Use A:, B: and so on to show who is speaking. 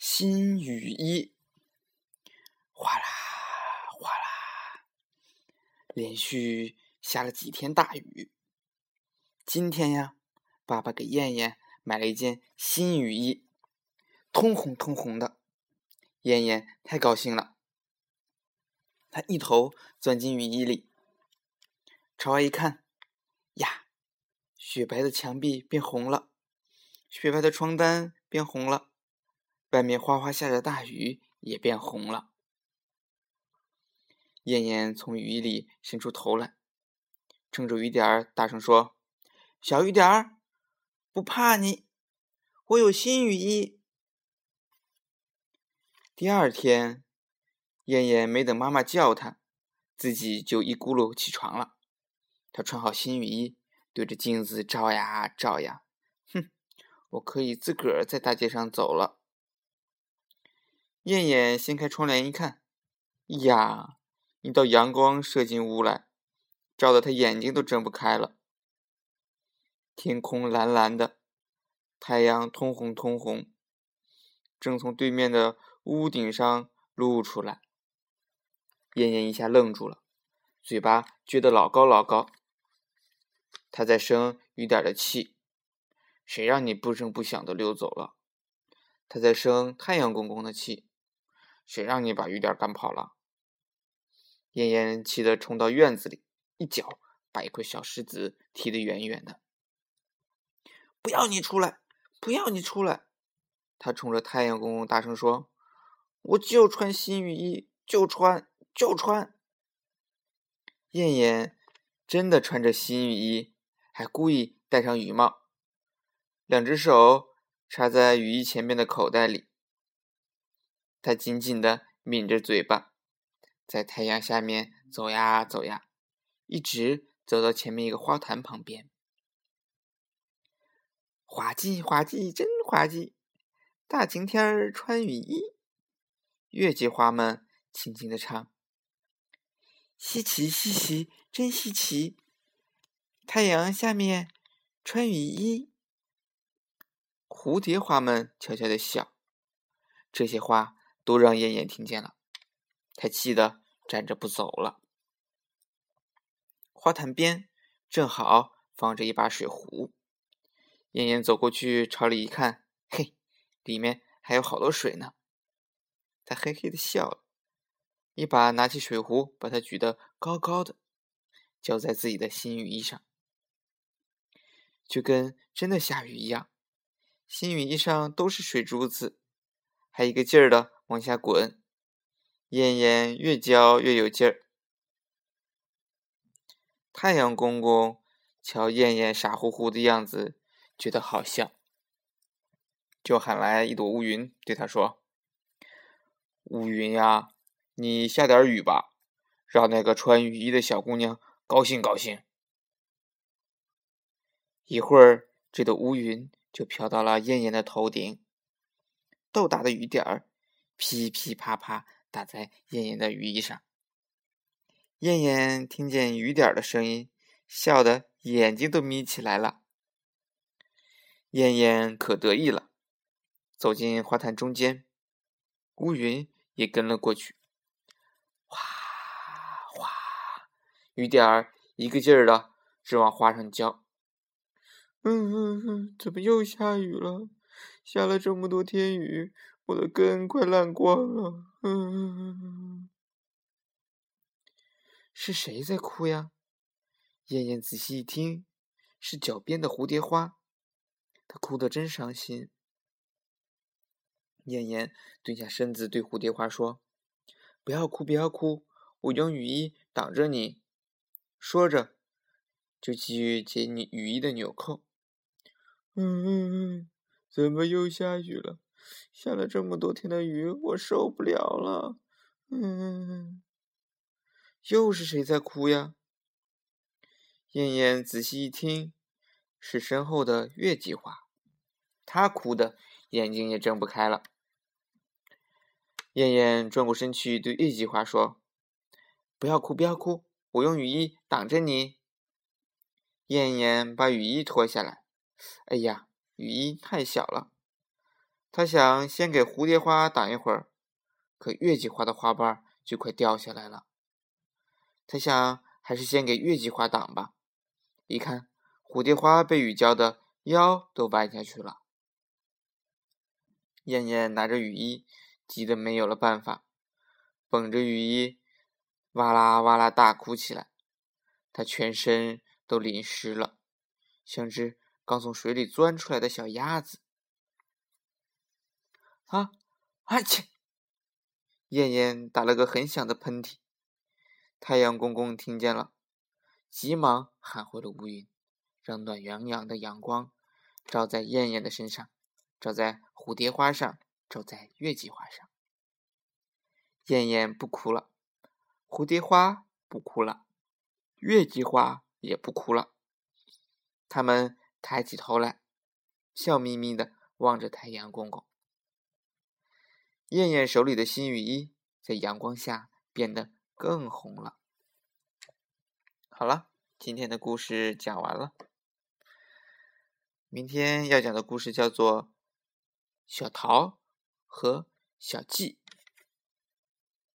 A: 新雨衣，哗啦哗啦，连续下了几天大雨。今天呀，爸爸给燕燕买了一件新雨衣，通红通红的。燕燕太高兴了，她一头钻进雨衣里，朝外一看，呀，雪白的墙壁变红了，雪白的床单变红了。外面哗哗下着大雨，也变红了。燕燕从雨衣里伸出头来，撑着雨点儿，大声说：“小雨点儿，不怕你，我有新雨衣。”第二天，燕燕没等妈妈叫她，自己就一咕噜起床了。她穿好新雨衣，对着镜子照呀照呀，哼，我可以自个儿在大街上走了。燕燕掀开窗帘一看，呀，一道阳光射进屋来，照得她眼睛都睁不开了。天空蓝蓝的，太阳通红通红，正从对面的屋顶上露出来。燕燕一下愣住了，嘴巴撅得老高老高。她在生雨点的气，谁让你不声不响的溜走了？她在生太阳公公的气。谁让你把雨点赶跑了？燕燕气得冲到院子里，一脚把一块小石子踢得远远的。不要你出来！不要你出来！他冲着太阳公公大声说：“我就穿新雨衣，就穿，就穿。”燕燕真的穿着新雨衣，还故意戴上雨帽，两只手插在雨衣前面的口袋里。他紧紧的抿着嘴巴，在太阳下面走呀走呀，一直走到前面一个花坛旁边。滑稽滑稽真滑稽，大晴天儿穿雨衣，月季花们轻轻的唱。稀奇稀奇真稀奇，太阳下面穿雨衣。蝴蝶花们悄悄的笑，这些花。都让燕燕听见了，她气得站着不走了。花坛边正好放着一把水壶，燕燕走过去朝里一看，嘿，里面还有好多水呢。她嘿嘿的笑了，一把拿起水壶，把它举得高高的，浇在自己的新雨衣上，就跟真的下雨一样。新雨衣上都是水珠子，还一个劲儿的。往下滚，燕燕越浇越有劲儿。太阳公公瞧燕燕傻乎乎的样子，觉得好笑，就喊来一朵乌云，对他说：“乌云呀，你下点雨吧，让那个穿雨衣的小姑娘高兴高兴。”一会儿，这朵乌云就飘到了燕燕的头顶，豆大的雨点儿。噼噼啪啪打在燕燕的雨衣上，燕燕听见雨点的声音，笑得眼睛都眯起来了。燕燕可得意了，走进花坛中间，乌云也跟了过去。哗哗，雨点儿一个劲儿的直往花上浇。嗯嗯嗯，怎么又下雨了？下了这么多天雨。我的根快烂光了，嗯，是谁在哭呀？燕燕仔细一听，是脚边的蝴蝶花，它哭得真伤心。燕燕蹲下身子对蝴蝶花说：“不要哭，不要哭，我用雨衣挡着你。”说着，就继续解你雨衣的纽扣。嗯嗯嗯，怎么又下雨了？下了这么多天的雨，我受不了了。嗯，又是谁在哭呀？燕燕仔细一听，是身后的月季花，她哭的眼睛也睁不开了。燕燕转过身去对月季花说：“不要哭，不要哭，我用雨衣挡着你。”燕燕把雨衣脱下来，哎呀，雨衣太小了。他想先给蝴蝶花挡一会儿，可月季花的花瓣就快掉下来了。他想还是先给月季花挡吧。一看，蝴蝶花被雨浇的腰都弯下去了。燕燕拿着雨衣，急得没有了办法，绷着雨衣，哇啦哇啦大哭起来。她全身都淋湿了，像只刚从水里钻出来的小鸭子。啊！阿切！燕燕打了个很响的喷嚏。太阳公公听见了，急忙喊回了乌云，让暖洋洋的阳光照在燕燕的身上。照在蝴蝶花上，照在月季花上。燕燕不哭了，蝴蝶花不哭了，月季花也不哭了。他们抬起头来，笑眯眯的望着太阳公公。燕燕手里的新雨衣在阳光下变得更红了。好了，今天的故事讲完了。明天要讲的故事叫做。小桃和小季。